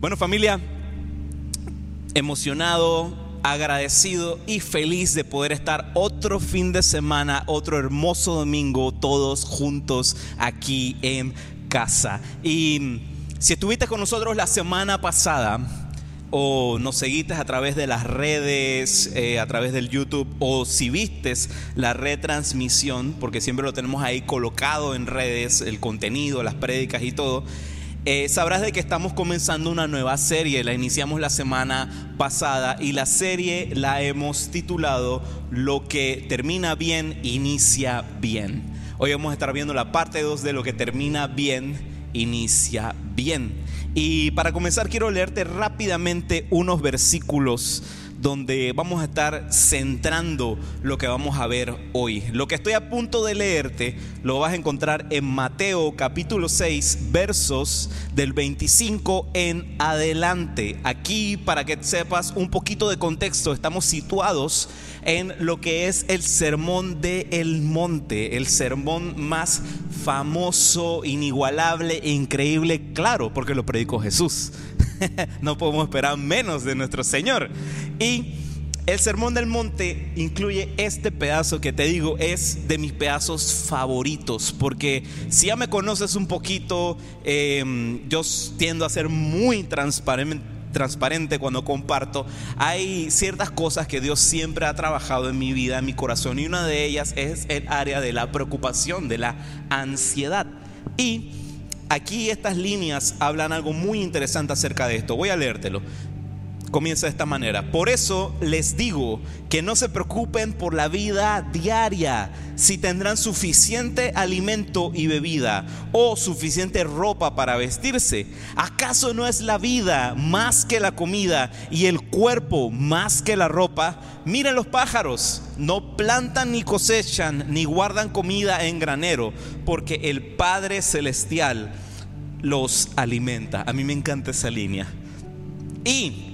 Bueno familia, emocionado, agradecido y feliz de poder estar otro fin de semana, otro hermoso domingo, todos juntos aquí en casa. Y si estuviste con nosotros la semana pasada, o nos seguiste a través de las redes, eh, a través del YouTube, o si vistes la retransmisión, porque siempre lo tenemos ahí colocado en redes, el contenido, las prédicas y todo, eh, sabrás de que estamos comenzando una nueva serie, la iniciamos la semana pasada y la serie la hemos titulado Lo que termina bien, inicia bien. Hoy vamos a estar viendo la parte 2 de Lo que termina bien, inicia bien. Y para comenzar quiero leerte rápidamente unos versículos donde vamos a estar centrando lo que vamos a ver hoy. Lo que estoy a punto de leerte lo vas a encontrar en Mateo capítulo 6 versos del 25 en adelante. Aquí para que sepas un poquito de contexto, estamos situados en lo que es el sermón de el monte, el sermón más famoso, inigualable e increíble, claro, porque lo predicó Jesús. no podemos esperar menos de nuestro Señor. Y el Sermón del Monte incluye este pedazo que te digo es de mis pedazos favoritos, porque si ya me conoces un poquito, em, yo tiendo a ser muy transparente cuando comparto, hay ciertas cosas que Dios siempre ha trabajado en mi vida, en mi corazón, y una de ellas es el área de la preocupación, de la ansiedad. Y Aquí estas líneas hablan algo muy interesante acerca de esto. Voy a leértelo. Comienza de esta manera. Por eso les digo que no se preocupen por la vida diaria, si tendrán suficiente alimento y bebida o suficiente ropa para vestirse. ¿Acaso no es la vida más que la comida y el cuerpo más que la ropa? Miren los pájaros, no plantan ni cosechan ni guardan comida en granero, porque el Padre Celestial los alimenta. A mí me encanta esa línea. Y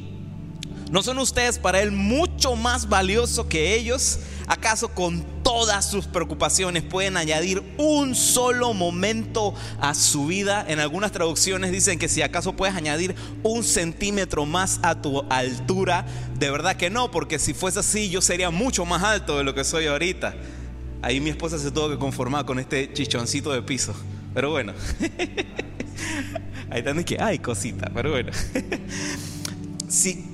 ¿No son ustedes para Él mucho más valioso que ellos? ¿Acaso con todas sus preocupaciones pueden añadir un solo momento a su vida? En algunas traducciones dicen que si acaso puedes añadir un centímetro más a tu altura. De verdad que no, porque si fuese así yo sería mucho más alto de lo que soy ahorita. Ahí mi esposa se tuvo que conformar con este chichoncito de piso. Pero bueno. Ahí están que, ay, cosita, pero bueno. Sí,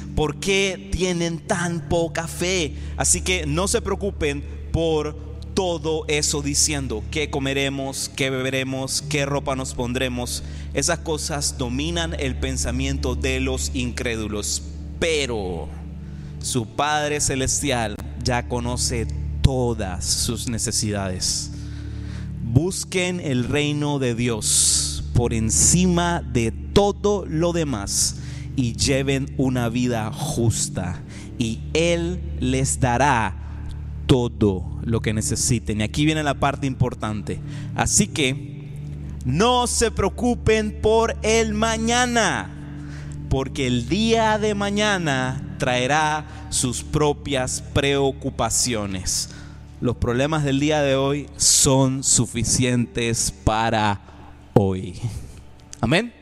¿Por qué tienen tan poca fe? Así que no se preocupen por todo eso diciendo qué comeremos, qué beberemos, qué ropa nos pondremos. Esas cosas dominan el pensamiento de los incrédulos. Pero su Padre Celestial ya conoce todas sus necesidades. Busquen el reino de Dios por encima de todo lo demás y lleven una vida justa y Él les dará todo lo que necesiten. Y aquí viene la parte importante. Así que no se preocupen por el mañana, porque el día de mañana traerá sus propias preocupaciones. Los problemas del día de hoy son suficientes para hoy. Amén.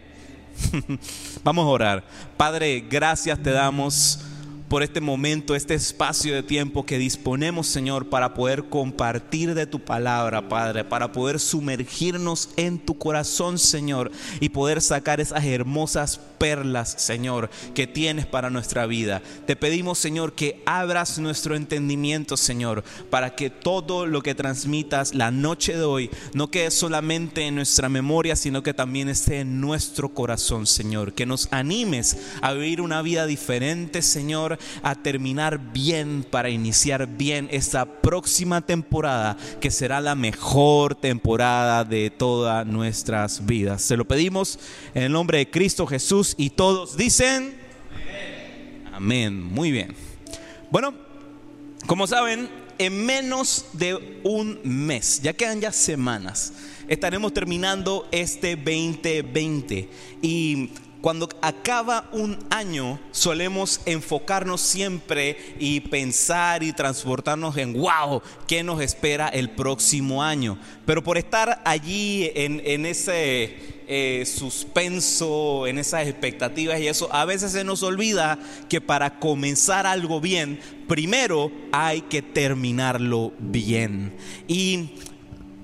Vamos a orar. Padre, gracias te damos por este momento, este espacio de tiempo que disponemos, Señor, para poder compartir de tu palabra, Padre, para poder sumergirnos en tu corazón, Señor, y poder sacar esas hermosas perlas, Señor, que tienes para nuestra vida. Te pedimos, Señor, que abras nuestro entendimiento, Señor, para que todo lo que transmitas la noche de hoy no quede solamente en nuestra memoria, sino que también esté en nuestro corazón, Señor. Que nos animes a vivir una vida diferente, Señor, a terminar bien para iniciar bien esta próxima temporada que será la mejor temporada de todas nuestras vidas. Se lo pedimos en el nombre de Cristo Jesús y todos dicen... Amén, muy bien. Bueno, como saben, en menos de un mes, ya quedan ya semanas, estaremos terminando este 2020 y cuando acaba un año, solemos enfocarnos siempre y pensar y transportarnos en, wow, ¿qué nos espera el próximo año? Pero por estar allí en, ese eh, suspenso, en esas expectativas y eso, a veces se nos olvida que para comenzar algo bien, primero hay que terminarlo bien. Y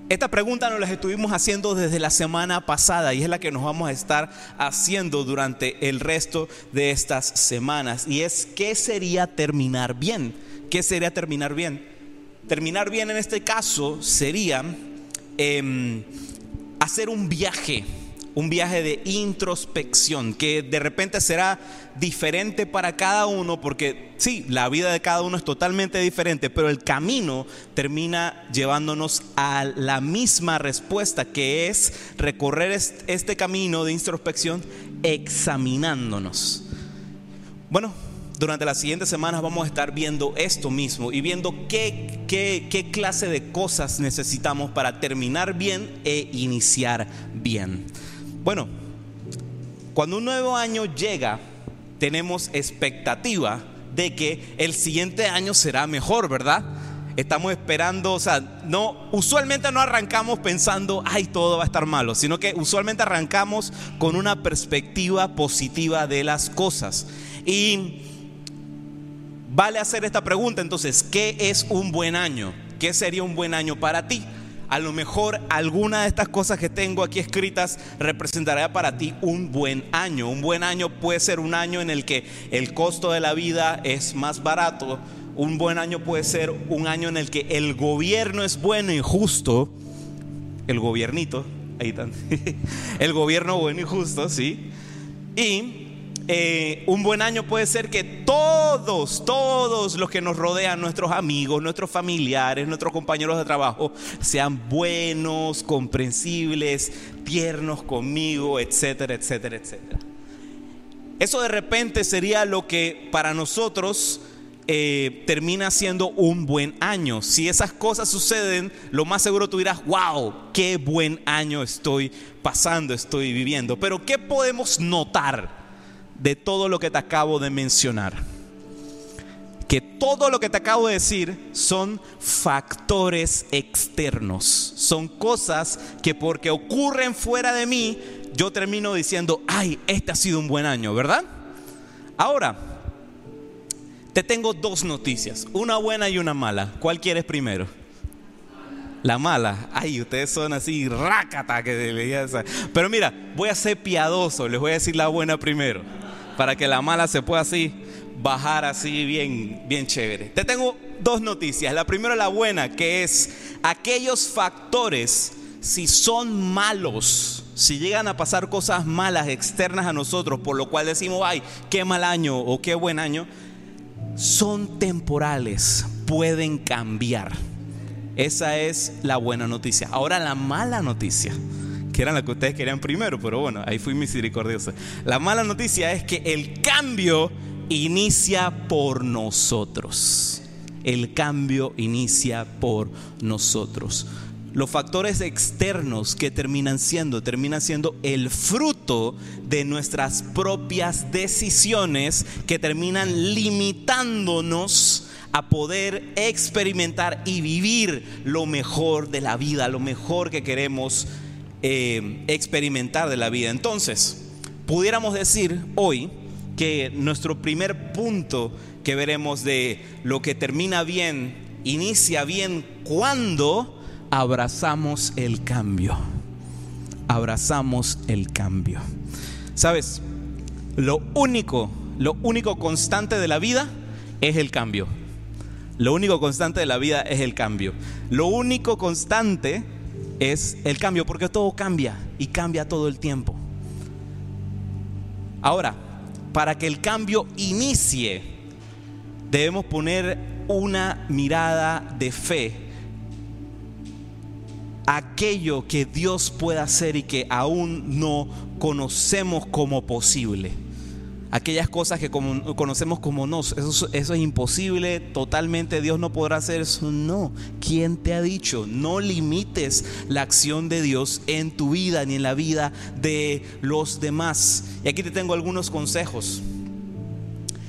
esta pregunta nos la estuvimos haciendo desde la semana pasada y es la que nos vamos a estar haciendo durante el resto de estas semanas. Y es, ¿qué sería terminar bien? ¿Qué sería terminar bien? Terminar bien en este caso sería em, hacer un viaje un viaje de introspección que de repente será diferente para cada uno porque sí, la vida de cada uno es totalmente diferente, pero el camino termina llevándonos a la misma respuesta que es recorrer este camino de introspección examinándonos. Bueno, durante las siguientes semanas vamos a estar viendo esto mismo y viendo qué, clase de cosas necesitamos para terminar bien e iniciar bien. Bueno, cuando un nuevo año llega, tenemos expectativa de que el siguiente año será mejor, ¿verdad? Estamos esperando, o sea, no, usualmente no arrancamos pensando, ay, todo va a estar malo, sino que usualmente arrancamos con una perspectiva positiva de las cosas. Y vale hacer esta pregunta, entonces, ¿qué es un buen año? ¿Qué sería un buen año para ti? A lo mejor alguna de estas cosas que tengo aquí escritas representará para ti un buen año. Un buen año puede ser un año en el que el costo de la vida es más barato. Un buen año puede ser un año en el que el gobierno es bueno y justo. El gobiernito, ahí están. El gobierno bueno y justo, sí. Y eh, un buen año puede ser que todos, todos los que nos rodean, nuestros amigos, nuestros familiares, nuestros compañeros de trabajo, sean buenos, comprensibles, tiernos conmigo, etcétera, etcétera, etcétera. Eso de repente sería lo que para nosotros eh, termina siendo un buen año. Si esas cosas suceden, lo más seguro tú dirás, wow, qué buen año estoy pasando, estoy viviendo. Pero ¿qué podemos notar? De todo lo que te acabo de mencionar. Que todo lo que te acabo de decir son factores externos, son cosas que porque ocurren fuera de mí, yo termino diciendo, ay, este ha sido un buen año, ¿verdad? Ahora, te tengo dos noticias, una buena y una mala. ¿Cuál quieres primero? La mala. Ay, ustedes son así, rácata que le Pero mira, voy a ser piadoso, les voy a decir la buena primero para que la mala se pueda así bajar así bien, bien chévere. Te tengo dos noticias. La primera, la buena, que es aquellos factores, si son malos, si llegan a pasar cosas malas externas a nosotros, por lo cual decimos, ay, qué mal año o qué buen año, son temporales, pueden cambiar. Esa es la buena noticia. Ahora la mala noticia que eran las que ustedes querían primero, pero bueno, ahí fui misericordioso. La mala noticia es que el cambio inicia por nosotros. El cambio inicia por nosotros. Los factores externos que terminan siendo, terminan siendo el fruto de nuestras propias decisiones que terminan limitándonos a poder experimentar y vivir lo mejor de la vida, lo mejor que queremos eh, experimentar de la vida. Entonces, pudiéramos decir hoy que nuestro primer punto que veremos de lo que termina bien, inicia bien cuando abrazamos el cambio. Abrazamos el cambio. ¿Sabes? Lo único, lo único constante de la vida es el cambio. Lo único constante de la vida es el cambio. Lo único constante es el cambio, porque todo cambia y cambia todo el tiempo. Ahora, para que el cambio inicie, debemos poner una mirada de fe. Aquello que Dios puede hacer y que aún no conocemos como posible. Aquellas cosas que conocemos como no, eso, es imposible, totalmente Dios no podrá hacer eso. No, ¿quién te ha dicho? No limites la acción de Dios en tu vida ni en la vida de los demás. Y aquí te tengo algunos consejos.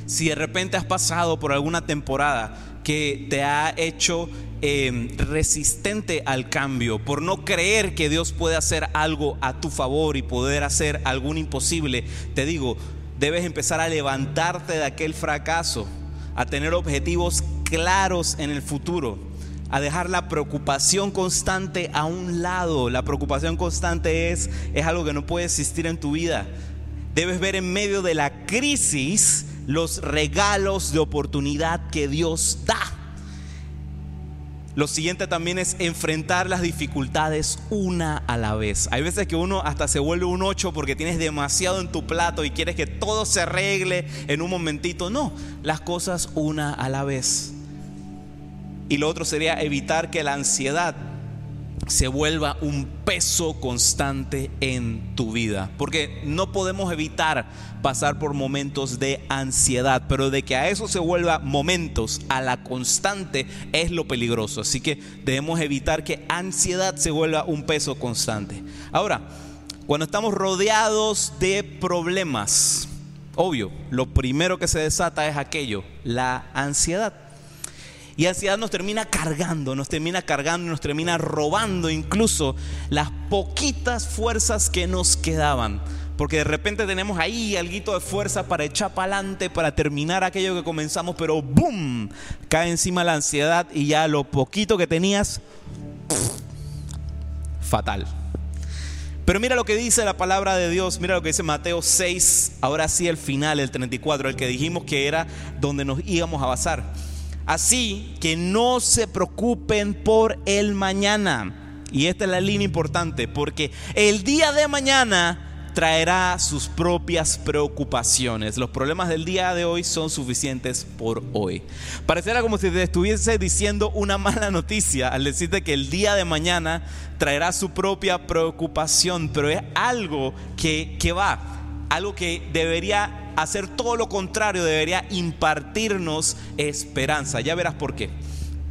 Si de repente has pasado por alguna temporada que te ha hecho em, resistente al cambio, por no creer que Dios puede hacer algo a tu favor y poder hacer algún imposible, te digo, debes empezar a levantarte de aquel fracaso, a tener objetivos claros en el futuro, a dejar la preocupación constante a un lado. La preocupación constante es, es algo que no puede existir en tu vida. Debes ver en medio de la crisis los regalos de oportunidad que Dios da. Lo siguiente también es enfrentar las dificultades una a la vez. Hay veces que uno hasta se vuelve un ocho porque tienes demasiado en tu plato y quieres que todo se arregle en un momentito. No, las cosas una a la vez. Y lo otro sería evitar que la ansiedad se vuelva un peso constante en tu vida. Porque no podemos evitar pasar por momentos de ansiedad, pero de que a eso se vuelva momentos a la constante es lo peligroso. Así que debemos evitar que ansiedad se vuelva un peso constante. Ahora, cuando estamos rodeados de problemas, obvio, lo primero que se desata es aquello, la ansiedad. Y ansiedad nos termina cargando, nos termina cargando, nos termina robando incluso las poquitas fuerzas que nos quedaban. Porque de repente tenemos ahí algo de fuerza para echar para adelante, para terminar aquello que comenzamos, pero ¡boom! Cae encima la ansiedad y ya lo poquito que tenías, fatal. Pero mira lo que dice la palabra de Dios, mira lo que dice Mateo 6, ahora sí el final, el 34, el que dijimos que era donde nos íbamos a basar. Así que no se preocupen por el mañana. Y esta es la línea importante, porque el día de mañana traerá sus propias preocupaciones. Los problemas del día de hoy son suficientes por hoy. Pareciera como si te estuviese diciendo una mala noticia al decirte que el día de mañana traerá su propia preocupación, pero es algo que, que va, algo que debería hacer todo lo contrario, debería impartirnos esperanza. Ya verás por qué.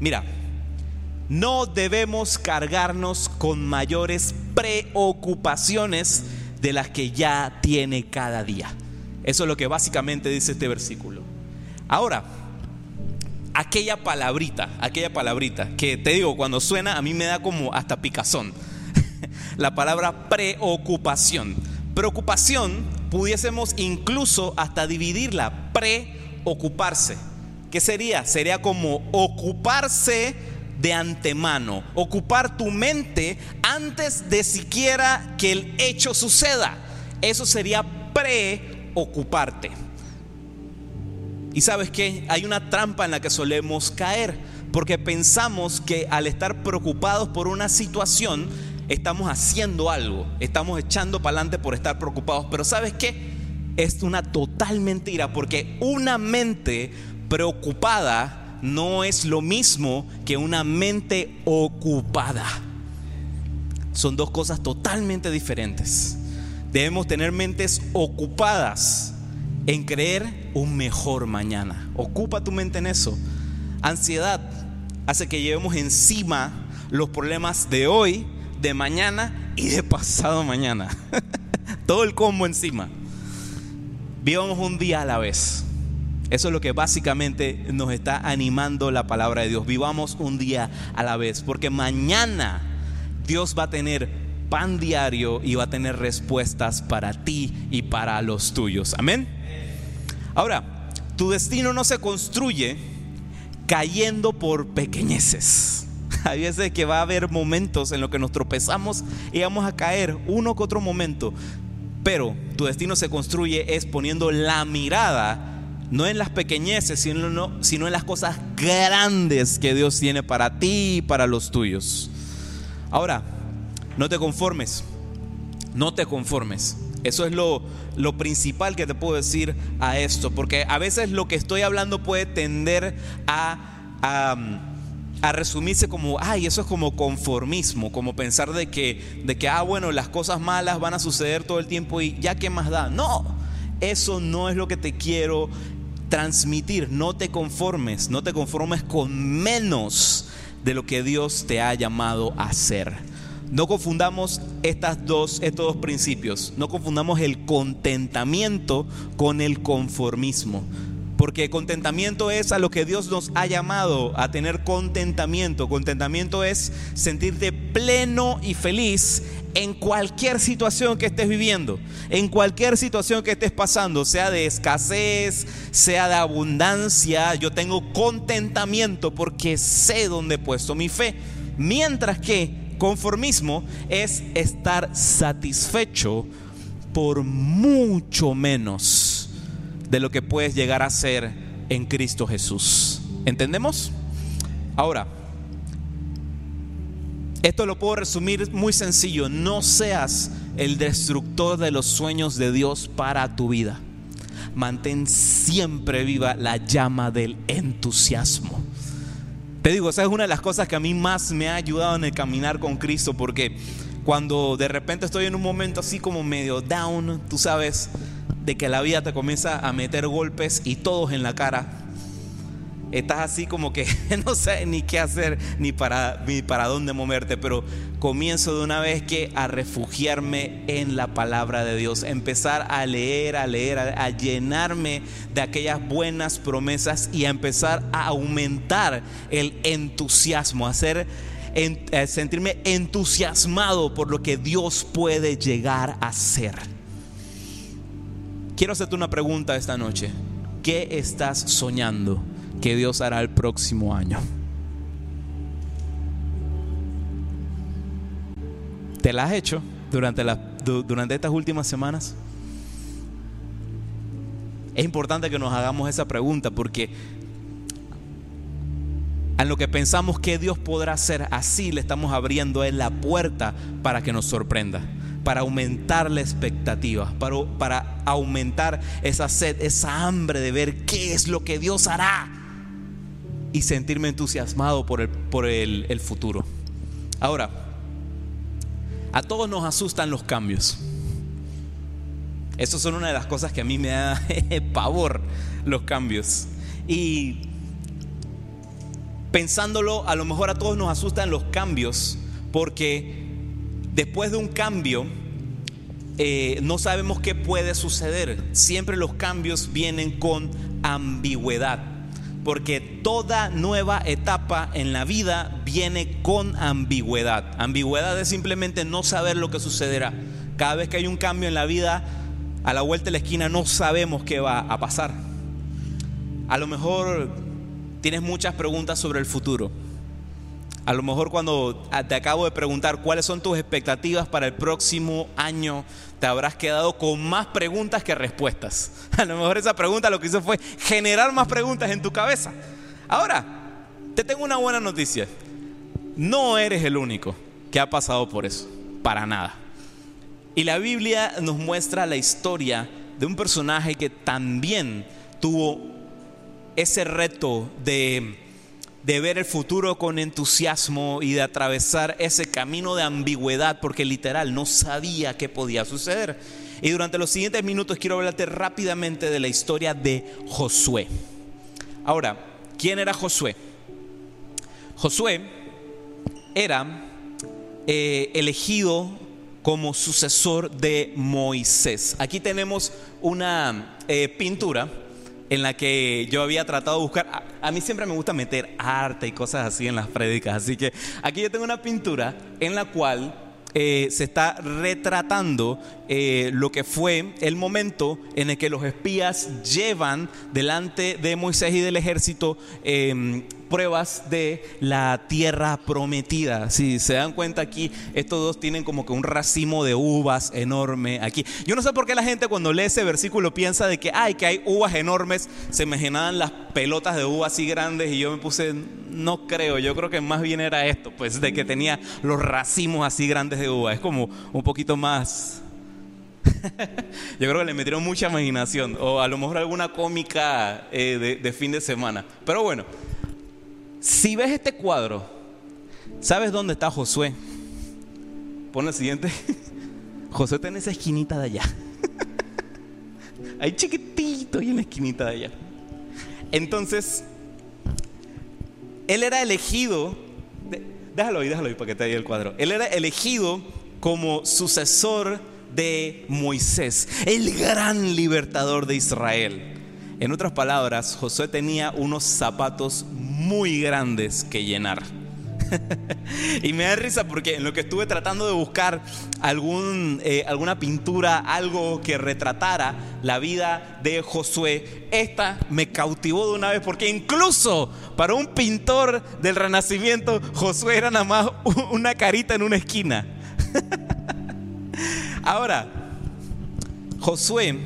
Mira, no debemos cargarnos con mayores preocupaciones de las que ya tiene cada día. Eso es lo que básicamente dice este versículo. Ahora, aquella palabrita, aquella palabrita que te digo, cuando suena a mí me da como hasta picazón. La palabra preocupación. Preocupación pudiésemos incluso hasta dividirla, preocuparse. ¿Qué sería? Sería como ocuparse de antemano, ocupar tu mente antes de siquiera que el hecho suceda. Eso sería preocuparte. Y sabes que hay una trampa en la que solemos caer, porque pensamos que al estar preocupados por una situación, estamos haciendo algo, estamos echando para adelante por estar preocupados. Pero ¿sabes qué? Es una total mentira porque una mente preocupada no es lo mismo que una mente ocupada. Son dos cosas totalmente diferentes. Debemos tener mentes ocupadas en creer un mejor mañana. Ocupa tu mente en eso. Ansiedad hace que llevemos encima los problemas de hoy de mañana y de pasado mañana. Todo el combo encima. Vivamos un día a la vez. Eso es lo que básicamente nos está animando la palabra de Dios. Vivamos un día a la vez. Porque mañana Dios va a tener pan diario y va a tener respuestas para ti y para los tuyos. Amén. Ahora, tu destino no se construye cayendo por pequeñeces. Hay veces que va a haber momentos en los que nos tropezamos y vamos a caer uno que otro momento. Pero tu destino se construye es poniendo la mirada no en las pequeñeces, sino, sino en las cosas grandes que Dios tiene para ti y para los tuyos. Ahora, no te conformes, no te conformes. Eso es lo, lo, principal que te puedo decir a esto, porque a veces lo que estoy hablando puede tender a a resumirse como, ay, eso es como conformismo, como pensar de que, de que, ah, bueno, las cosas malas van a suceder todo el tiempo y ya qué más da. No, Eso no es lo que te quiero transmitir. No te conformes, no te conformes con menos de lo que Dios te ha llamado a hacer. No confundamos estas dos, estos dos principios. No confundamos el contentamiento con el conformismo. Porque contentamiento es a lo que Dios nos ha llamado a tener contentamiento. Contentamiento es sentirte pleno y feliz en cualquier situación que estés viviendo, en cualquier situación que estés pasando, sea de escasez, sea de abundancia, yo tengo contentamiento porque sé dónde he puesto mi fe. Mientras que conformismo es estar satisfecho por mucho menos de lo que puedes llegar a ser en Cristo Jesús. ¿Entendemos? Ahora, esto lo puedo resumir muy sencillo. No seas el destructor de los sueños de Dios para tu vida. Mantén siempre viva la llama del entusiasmo. Te digo, esa es una de las cosas que a mí más me ha ayudado en el caminar con Cristo, porque cuando de repente estoy en un momento así como medio down, tú sabes, de que la vida te comienza a meter golpes y todos en la cara, estás así como que no sabes ni qué hacer ni para, ni para dónde moverte, pero comienzo de una vez que a refugiarme en la palabra de Dios, empezar a leer, a leer, a, llenarme de aquellas buenas promesas y a empezar a aumentar el entusiasmo, a, hacer, sentirme entusiasmado por lo que Dios puede llegar a ser. Quiero hacerte una pregunta esta noche. ¿Qué estás soñando? que Dios hará el próximo año. ¿Te la has hecho durante, durante estas últimas semanas? Es importante que nos hagamos esa pregunta porque en lo que pensamos que Dios podrá hacer, así le estamos abriendo en la puerta para que nos sorprenda, para aumentar la expectativa, para, para aumentar esa sed, esa hambre de ver qué es lo que Dios hará y sentirme entusiasmado por el, por el, futuro. Ahora, a todos nos asustan los cambios. Esas son una de las cosas que a mí me da pavor, los cambios. Y pensándolo, a lo mejor a todos nos asustan los cambios porque después de un cambio eh, no sabemos qué puede suceder. Siempre los cambios vienen con ambigüedad porque toda nueva etapa en la vida viene con ambigüedad. Ambigüedad es simplemente no saber lo que sucederá. Cada vez que hay un cambio en la vida, a la vuelta de la esquina no sabemos qué va a pasar. A lo mejor tienes muchas preguntas sobre el futuro. A lo mejor cuando te acabo de preguntar cuáles son tus expectativas para el próximo año, te habrás quedado con más preguntas que respuestas. A lo mejor esa pregunta lo que hizo fue generar más preguntas en tu cabeza. Ahora, te tengo una buena noticia. No eres el único que ha pasado por eso, para nada. Y la Biblia nos muestra la historia de un personaje que también tuvo ese reto de de ver el futuro con entusiasmo y de atravesar ese camino de ambigüedad, porque literal no sabía qué podía suceder. Y durante los siguientes minutos quiero hablarte rápidamente de la historia de Josué. Ahora, ¿quién era Josué? Josué era eh, elegido como sucesor de Moisés. Aquí tenemos una eh, pintura en la que yo había tratado de buscar. A, mí siempre me gusta meter arte y cosas así en las prédicas. Así que aquí yo tengo una pintura en la cual eh, se está retratando eh, lo que fue el momento en el que los espías llevan delante de Moisés y del ejército em, pruebas de la tierra prometida. Si se dan cuenta aquí, estos dos tienen como que un racimo de uvas enorme aquí. Yo no sé por qué la gente cuando lee ese versículo piensa de que, ay, que hay uvas enormes, se imaginaban las pelotas de uvas así grandes y yo me puse, no creo, yo creo que más bien era esto, pues de que tenía los racimos así grandes de uva. Es como un poquito más... yo creo que le metieron mucha imaginación o a lo mejor alguna cómica eh, de fin de semana. Pero bueno, si ves este cuadro, ¿sabes dónde está Josué? Pon el siguiente. Josué está en esa esquinita de allá. Ahí chiquitito y en la esquinita de allá. Entonces, él era elegido, déjalo ahí, déjalo ahí para que te dé el cuadro. Él era elegido como sucesor de Moisés, el gran libertador de Israel. En otras palabras, Josué tenía unos zapatos muy grandes que llenar. y me da risa porque en lo que estuve tratando de buscar algún, eh, alguna pintura, algo que retratara la vida de Josué, esta me cautivó de una vez porque incluso para un pintor del Renacimiento, Josué era nada más una carita en una esquina. Ahora, Josué,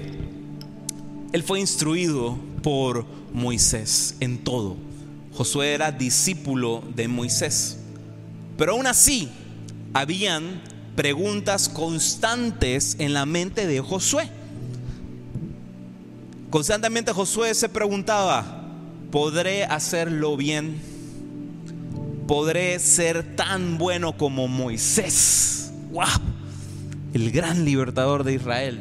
él fue instruido por Moisés en todo. Josué era discípulo de Moisés. Pero aún así, habían preguntas constantes en la mente de Josué. Constantemente Josué se preguntaba, ¿podré hacerlo bien? ¿Podré ser tan bueno como Moisés? ¡Wow! el gran libertador de Israel.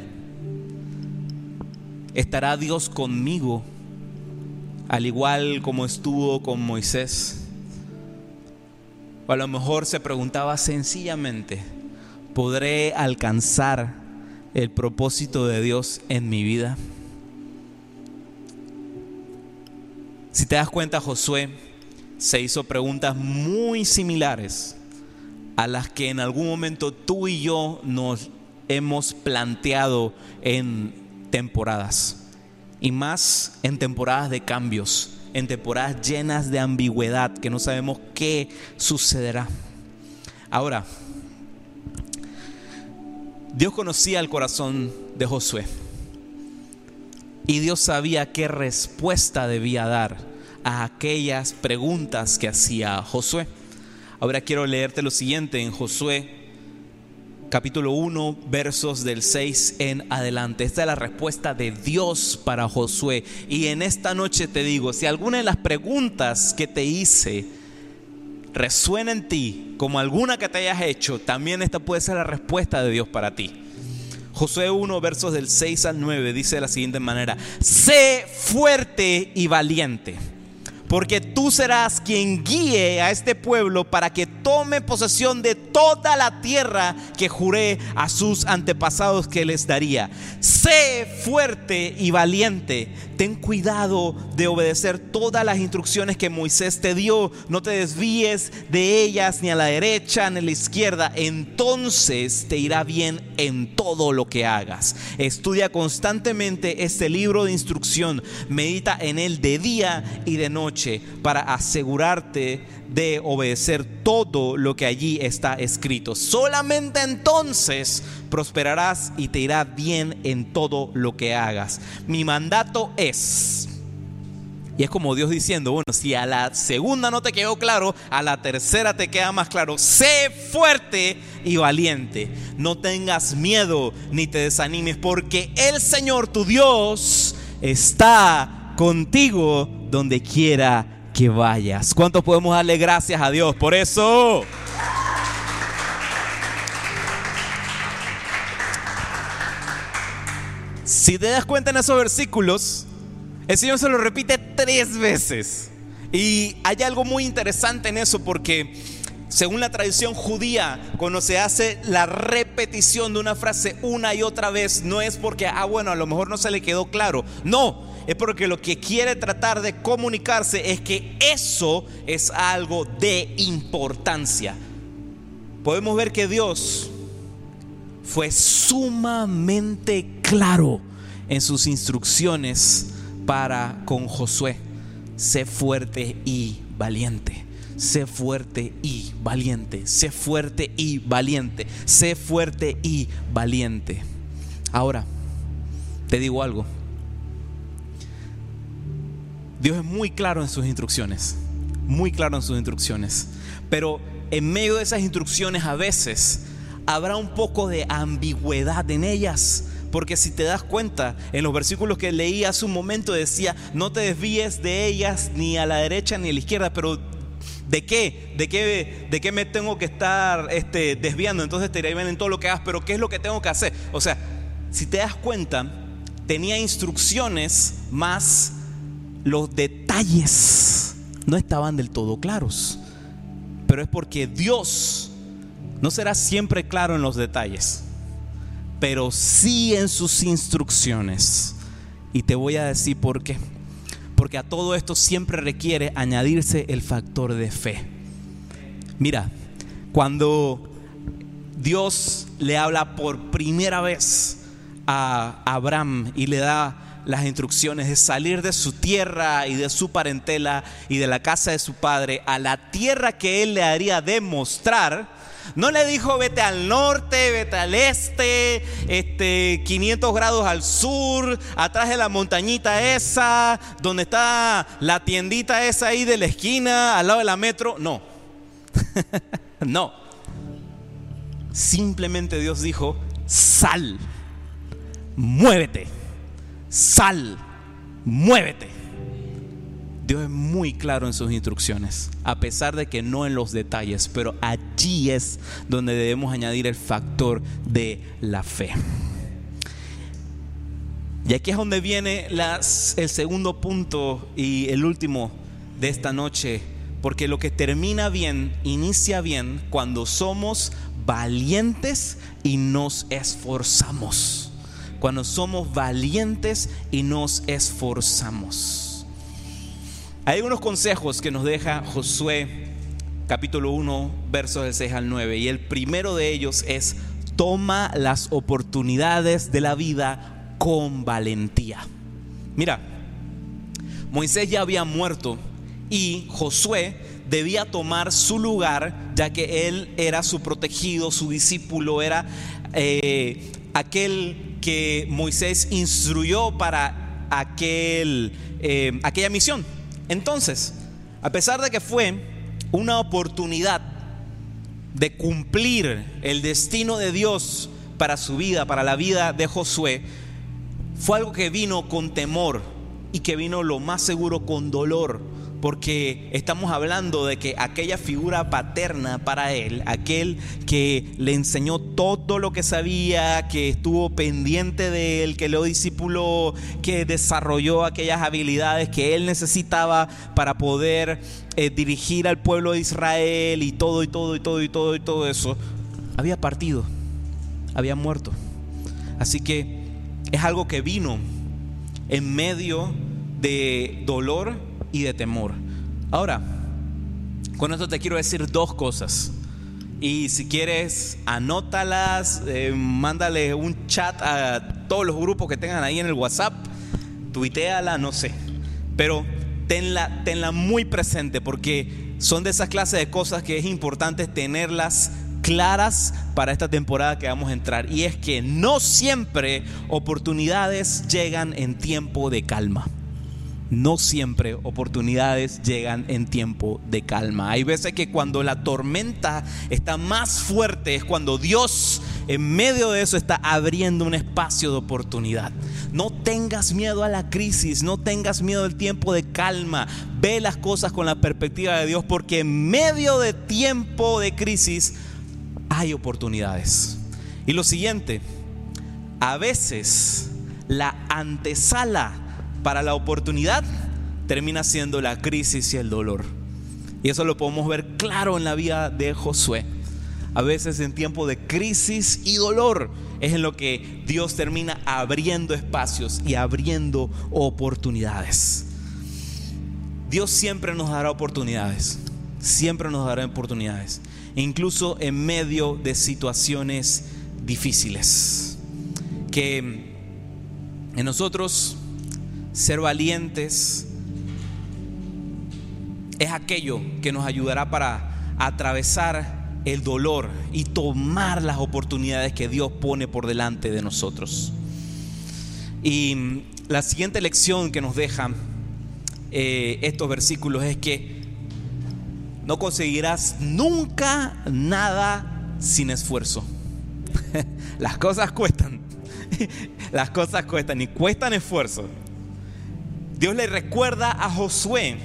¿Estará Dios conmigo al igual como estuvo con Moisés? O a lo mejor se preguntaba sencillamente, ¿podré alcanzar el propósito de Dios en mi vida? Si te das cuenta, Josué se hizo preguntas muy similares a las que en algún momento tú y yo nos hemos planteado en temporadas. Y más en temporadas de cambios, en temporadas llenas de ambigüedad, que no sabemos qué sucederá. Ahora, Dios conocía el corazón de Josué. Y Dios sabía qué respuesta debía dar a aquellas preguntas que hacía Josué. Ahora quiero leerte lo siguiente en Josué capítulo 1 versos del 6 en adelante. Esta es la respuesta de Dios para Josué. Y en esta noche te digo, si alguna de las preguntas que te hice resuena en ti como alguna que te hayas hecho, también esta puede ser la respuesta de Dios para ti. Josué 1 versos del 6 al 9 dice de la siguiente manera, sé fuerte y valiente porque tú serás quien guíe a este pueblo para que tome posesión de toda la tierra que juré a sus antepasados que les daría. Sé fuerte y valiente. Ten cuidado de obedecer todas las instrucciones que Moisés te dio. No te desvíes de ellas ni a la derecha ni a la izquierda. Entonces te irá bien en todo lo que hagas. Estudia constantemente este libro de instrucción. Medita en él de día y de noche para asegurarte de obedecer todo lo que allí está escrito. Solamente entonces prosperarás y te irá bien en todo lo que hagas. Mi mandato es... Y es como Dios diciendo, bueno, si a la segunda no te quedó claro, a la tercera te queda más claro. Sé fuerte y valiente. No tengas miedo ni te desanimes, porque el Señor tu Dios está contigo donde quiera que vayas. ¿Cuántos podemos darle gracias a Dios por eso? Si te das cuenta en esos versículos, el Señor se lo repite tres veces. Y hay algo muy interesante en eso porque según la tradición judía, cuando se hace la repetición de una frase una y otra vez, no es porque, ah, bueno, a lo mejor no se le quedó claro. No, es porque lo que quiere tratar de comunicarse es que eso es algo de importancia. Podemos ver que Dios fue sumamente claro en sus instrucciones para con Josué. Sé fuerte y valiente. Sé fuerte y valiente. Sé fuerte y valiente. Sé fuerte y valiente. Ahora, te digo algo. Dios es muy claro en sus instrucciones, muy claro en sus instrucciones, pero en medio de esas instrucciones a veces habrá un poco de ambigüedad en ellas. Porque si te das cuenta, en los versículos que leí hace un momento decía, no te desvíes de ellas ni a la derecha ni a la izquierda, pero ¿de qué? ¿De qué, de qué me tengo que estar este, desviando? Entonces te iré bien en todo lo que hagas, pero ¿qué es lo que tengo que hacer? O sea, si te das cuenta, tenía instrucciones, más los detalles no estaban del todo claros. Pero es porque Dios no será siempre claro en los detalles, pero sí en sus instrucciones. Y te voy a decir por qué. Porque a todo esto siempre requiere añadirse el factor de fe. Mira, cuando Dios le habla por primera vez a Abraham y le da las instrucciones de salir de su tierra y de su parentela y de la casa de su padre a la tierra que él le haría demostrar, no le dijo vete al norte, vete al este, este 500 grados al sur, atrás de la montañita esa, donde está la tiendita esa ahí de la esquina, al lado de la metro. No. no. Simplemente Dios dijo, sal, muévete, sal, muévete. Dios es muy claro en sus instrucciones, a pesar de que no en los detalles, pero allí es donde debemos añadir el factor de la fe. Y aquí es donde viene el segundo punto y el último de esta noche, porque lo que termina bien, inicia bien cuando somos valientes y nos esforzamos. Cuando somos valientes y nos esforzamos. Hay unos consejos que nos deja Josué capítulo 1 versos del 6 al 9 y el primero de ellos es toma las oportunidades de la vida con valentía. Mira, Moisés ya había muerto y Josué debía tomar su lugar ya que él era su protegido, su discípulo, era eh, aquel que Moisés instruyó para eh, aquella misión. Entonces, a pesar de que fue una oportunidad de cumplir el destino de Dios para su vida, para la vida de Josué, fue algo que vino con temor y que vino lo más seguro con dolor porque estamos hablando de que aquella figura paterna para él, aquel que le enseñó todo lo que sabía, que estuvo pendiente de él, que lo discipuló, que desarrolló aquellas habilidades que él necesitaba para poder eh, dirigir al pueblo de Israel y todo y todo y todo y todo y todo eso, había partido, había muerto. Así que es algo que vino en medio de dolor y de temor. Ahora, con esto te quiero decir dos cosas. Y si quieres, anótalas, eh, mándale un chat a todos los grupos que tengan ahí en el WhatsApp, tuiteala, no sé. Pero tenla, tenla muy presente porque son de esas clases de cosas que es importante tenerlas claras para esta temporada que vamos a entrar. Y es que no siempre oportunidades llegan en tiempo de calma no siempre oportunidades llegan en tiempo de calma. Hay veces que cuando la tormenta está más fuerte es cuando Dios en medio de eso está abriendo un espacio de oportunidad. No tengas miedo a la crisis, no tengas miedo al tiempo de calma. Ve las cosas con la perspectiva de Dios porque en medio de tiempo de crisis hay oportunidades. Y lo siguiente, a veces la antesala para la oportunidad termina siendo la crisis y el dolor. Y eso lo podemos ver claro en la vida de Josué. A veces en tiempo de crisis y dolor es en lo que Dios termina abriendo espacios y abriendo oportunidades. Dios siempre nos dará oportunidades, siempre nos dará oportunidades, incluso en medio de situaciones difíciles. Que en nosotros ser valientes es aquello que nos ayudará para atravesar el dolor y tomar las oportunidades que Dios pone por delante de nosotros. Y la siguiente lección que nos dejan eh, estos versículos es que no conseguirás nunca nada sin esfuerzo. Las cosas cuestan. Las cosas cuestan y cuestan esfuerzo. Dios le recuerda a Josué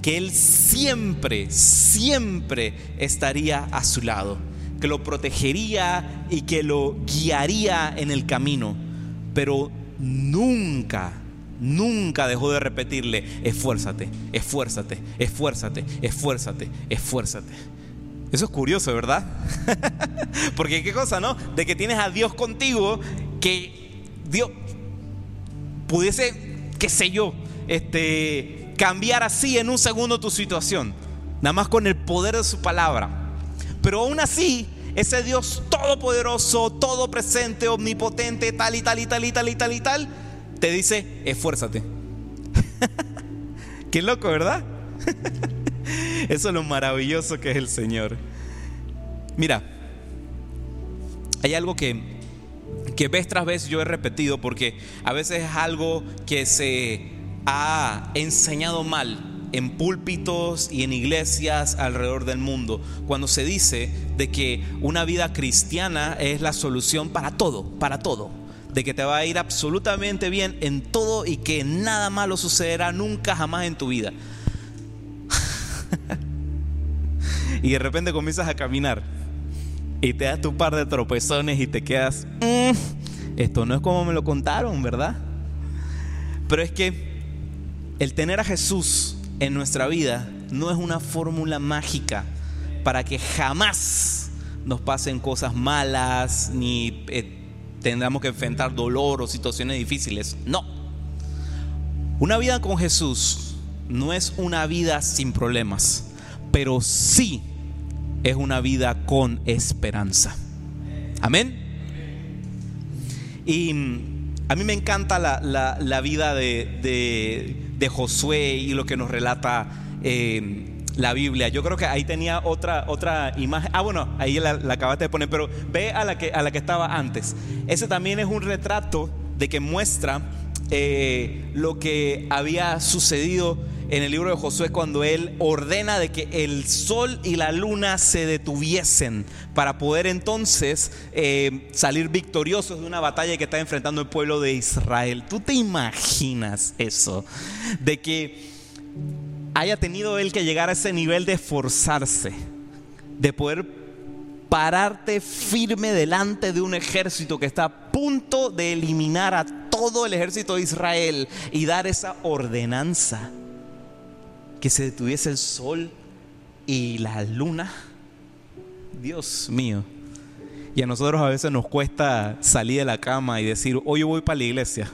que él siempre, siempre estaría a su lado, que lo protegería y que lo guiaría en el camino. Pero nunca, nunca dejó de repetirle, esfuérzate, esfuérzate, esfuérzate, esfuérzate, esfuérzate. Eso es curioso, ¿verdad? Porque qué cosa, ¿no? De que tienes a Dios contigo, que Dios pudiese, qué sé yo, este, cambiar así en un segundo tu situación, nada más con el poder de su palabra. Pero aún así, ese Dios todopoderoso, todo presente, omnipotente, tal y tal y tal y tal y tal y tal, te dice, esfuérzate. Qué loco, ¿verdad? Eso es lo maravilloso que es el Señor. Mira, hay algo que, que vez tras vez yo he repetido porque a veces es algo que se ha enseñado mal en púlpitos y en iglesias alrededor del mundo, cuando se dice de que una vida cristiana es la solución para todo, para todo, de que te va a ir absolutamente bien en todo y que nada malo sucederá nunca jamás en tu vida. y de repente comienzas a caminar y te das tu par de tropezones y te quedas, mm, esto no es como me lo contaron, ¿verdad? Pero es que el tener a Jesús en nuestra vida no es una fórmula mágica para que jamás nos pasen cosas malas ni eh, tengamos que enfrentar dolor o situaciones difíciles. No. Una vida con Jesús no es una vida sin problemas, pero sí es una vida con esperanza. Amén. Y mm, a mí me encanta la, vida de, Josué y lo que nos relata eh, la Biblia. Yo creo que ahí tenía otra, otra imagen. Ah, bueno, ahí la, acabaste de poner, pero ve a la, que, a la que estaba antes. Ese también es un retrato de que muestra eh, lo que había sucedido en el libro de Josué cuando él ordena de que el sol y la luna se detuviesen para poder entonces eh, salir victoriosos de una batalla que está enfrentando el pueblo de Israel. ¿Tú te imaginas eso? De que haya tenido él que llegar a ese nivel de esforzarse, de poder pararte firme delante de un ejército que está a punto de eliminar a todo el ejército de Israel y dar esa ordenanza que se detuviese el sol y la luna. Dios mío. Y a nosotros a veces nos cuesta salir de la cama y decir, hoy yo voy para la iglesia.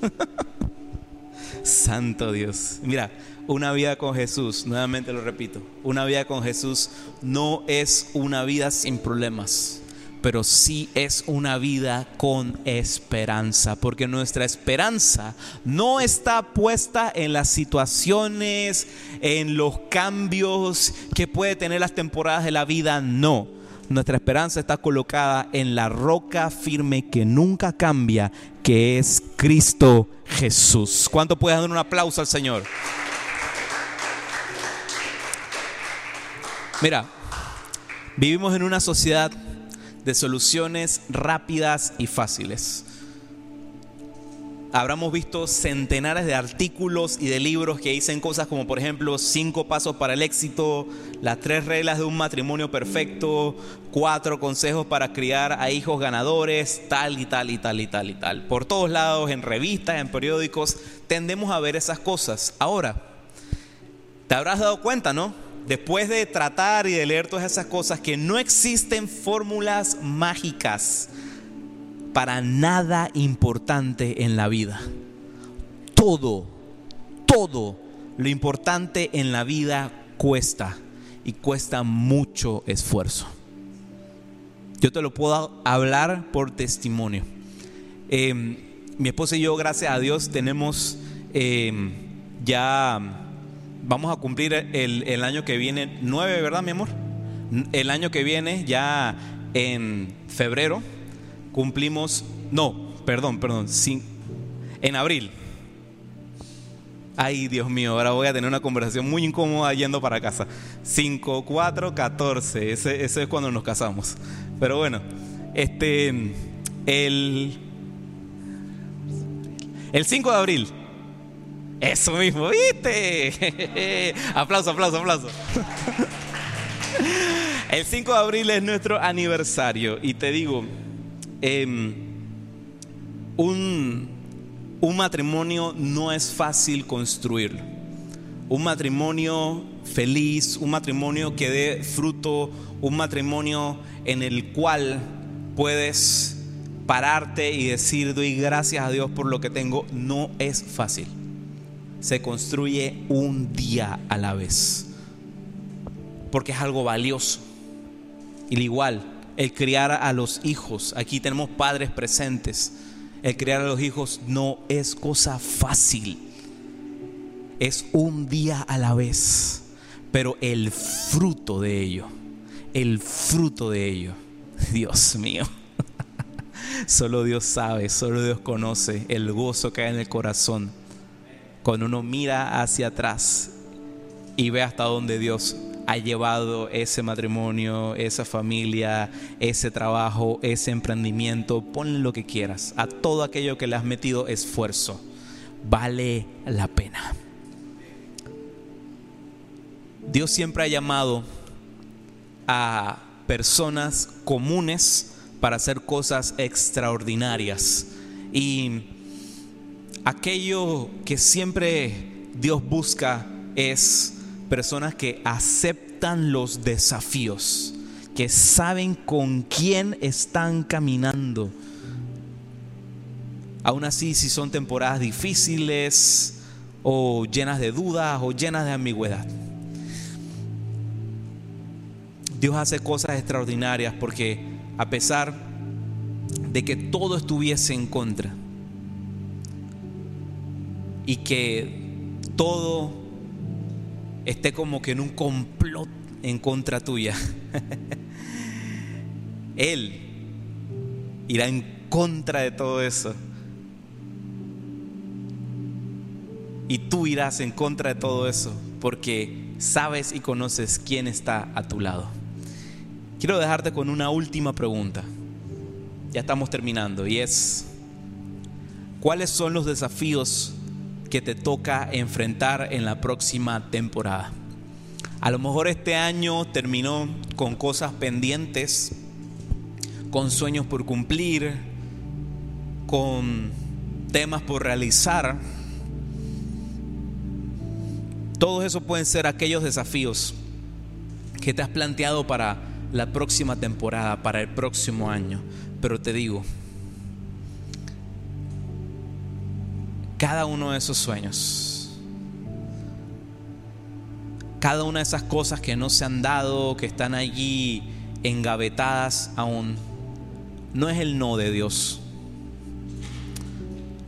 Santo Dios. Mira, una vida con Jesús, nuevamente lo repito, una vida con Jesús no es una vida sin problemas pero sí es una vida con esperanza, porque nuestra esperanza no está puesta en las situaciones, en los cambios que puede tener las temporadas de la vida, no. Nuestra esperanza está colocada en la roca firme que nunca cambia, que es Cristo Jesús. ¿Cuánto puedes dar un aplauso al Señor? Mira, vivimos en una sociedad de soluciones rápidas y fáciles. Habremos visto centenares de artículos y de libros que dicen cosas como por ejemplo cinco pasos para el éxito, las tres reglas de un matrimonio perfecto, cuatro consejos para criar a hijos ganadores, tal y tal y tal y tal y tal. Por todos lados, en revistas, en periódicos, tendemos a ver esas cosas. Ahora, te habrás dado cuenta, ¿no? Después de tratar y de leer todas esas cosas, que no existen fórmulas mágicas para nada importante en la vida. Todo, todo lo importante en la vida cuesta y cuesta mucho esfuerzo. Yo te lo puedo hablar por testimonio. Em, mi esposa y yo, gracias a Dios, tenemos em, ya vamos a cumplir el, año que viene nueve, ¿verdad, mi amor? El año que viene, ya en febrero, cumplimos, no, perdón, perdón, en abril. Ay, Dios mío, ahora voy a tener una conversación muy incómoda yendo para casa. 5, 4, 14, ese, ese es cuando nos casamos. Pero bueno, este, el, el 5 de abril eso mismo, ¿viste? aplauso, aplauso, aplauso. El 5 de abril es nuestro aniversario y te digo, em, un, un matrimonio no es fácil construirlo. Un matrimonio feliz, un matrimonio que dé fruto, un matrimonio en el cual puedes pararte y decir, doy gracias a Dios por lo que tengo, no es fácil. Se construye un día a la vez. Porque es algo valioso. Y igual, el criar a los hijos, aquí tenemos padres presentes, el criar a los hijos no es cosa fácil. Es un día a la vez. Pero el fruto de ello, el fruto de ello, Dios mío. Solo Dios sabe, solo Dios conoce el gozo que hay en el corazón. Cuando uno mira hacia atrás y ve hasta dónde Dios ha llevado ese matrimonio, esa familia, ese trabajo, ese emprendimiento, ponle lo que quieras, a todo aquello que le has metido esfuerzo, vale la pena. Dios siempre ha llamado a personas comunes para hacer cosas extraordinarias. Y aquello que siempre Dios busca es personas que aceptan los desafíos, que saben con quién están caminando. Aún así, si son temporadas difíciles o llenas de dudas o llenas de ambigüedad. Dios hace cosas extraordinarias porque a pesar de que todo estuviese en contra y que todo esté como que en un complot en contra tuya, Él irá en contra de todo eso. Y tú irás en contra de todo eso porque sabes y conoces quién está a tu lado. Quiero dejarte con una última pregunta. Ya estamos terminando y es, ¿cuáles son los desafíos que te toca enfrentar en la próxima temporada? A lo mejor este año terminó con cosas pendientes, con sueños por cumplir, con temas por realizar. Todos esos pueden ser aquellos desafíos que te has planteado para la próxima temporada, para el próximo año. Pero te digo, cada uno de esos sueños, cada una de esas cosas que no se han dado, que están allí engavetadas aún, no es el no de Dios.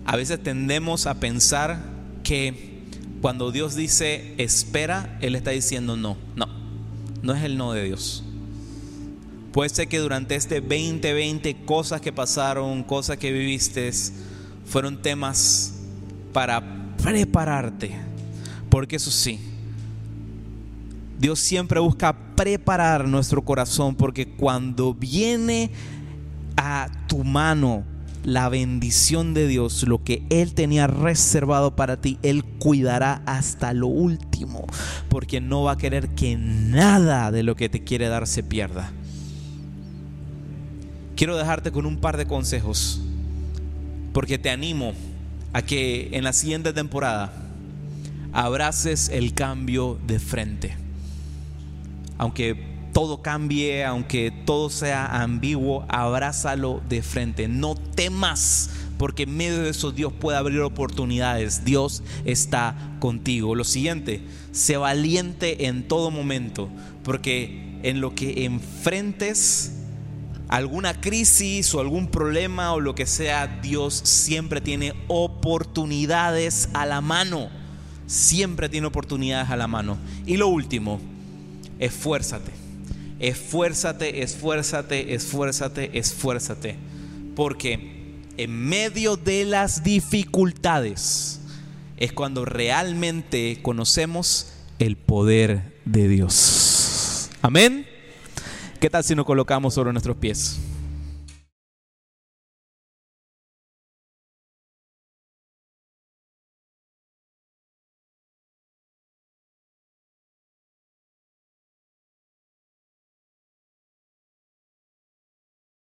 A veces tendemos a pensar que cuando Dios dice espera, Él está diciendo no. No, no es el no de Dios. Puede ser que durante este 2020 cosas que pasaron, cosas que viviste, fueron temas para prepararte. Porque eso sí, Dios siempre busca preparar nuestro corazón porque cuando viene a tu mano la bendición de Dios, lo que Él tenía reservado para ti, Él cuidará hasta lo último, porque no va a querer que nada de lo que te quiere dar se pierda quiero dejarte con un par de consejos, porque te animo a que en la siguiente temporada abraces el cambio de frente. Aunque todo cambie, aunque todo sea ambiguo, abrázalo de frente. No temas, porque en medio de eso Dios puede abrir oportunidades. Dios está contigo. Lo siguiente, sé valiente en todo momento, porque en lo que enfrentes alguna crisis o algún problema o lo que sea, Dios siempre tiene oportunidades a la mano. Siempre tiene oportunidades a la mano. Y lo último, esfuérzate. Esfuérzate, esfuérzate, esfuérzate, esfuérzate. Porque en medio de las dificultades es cuando realmente conocemos el poder de Dios. Amén. ¿Qué tal si nos colocamos sobre nuestros pies?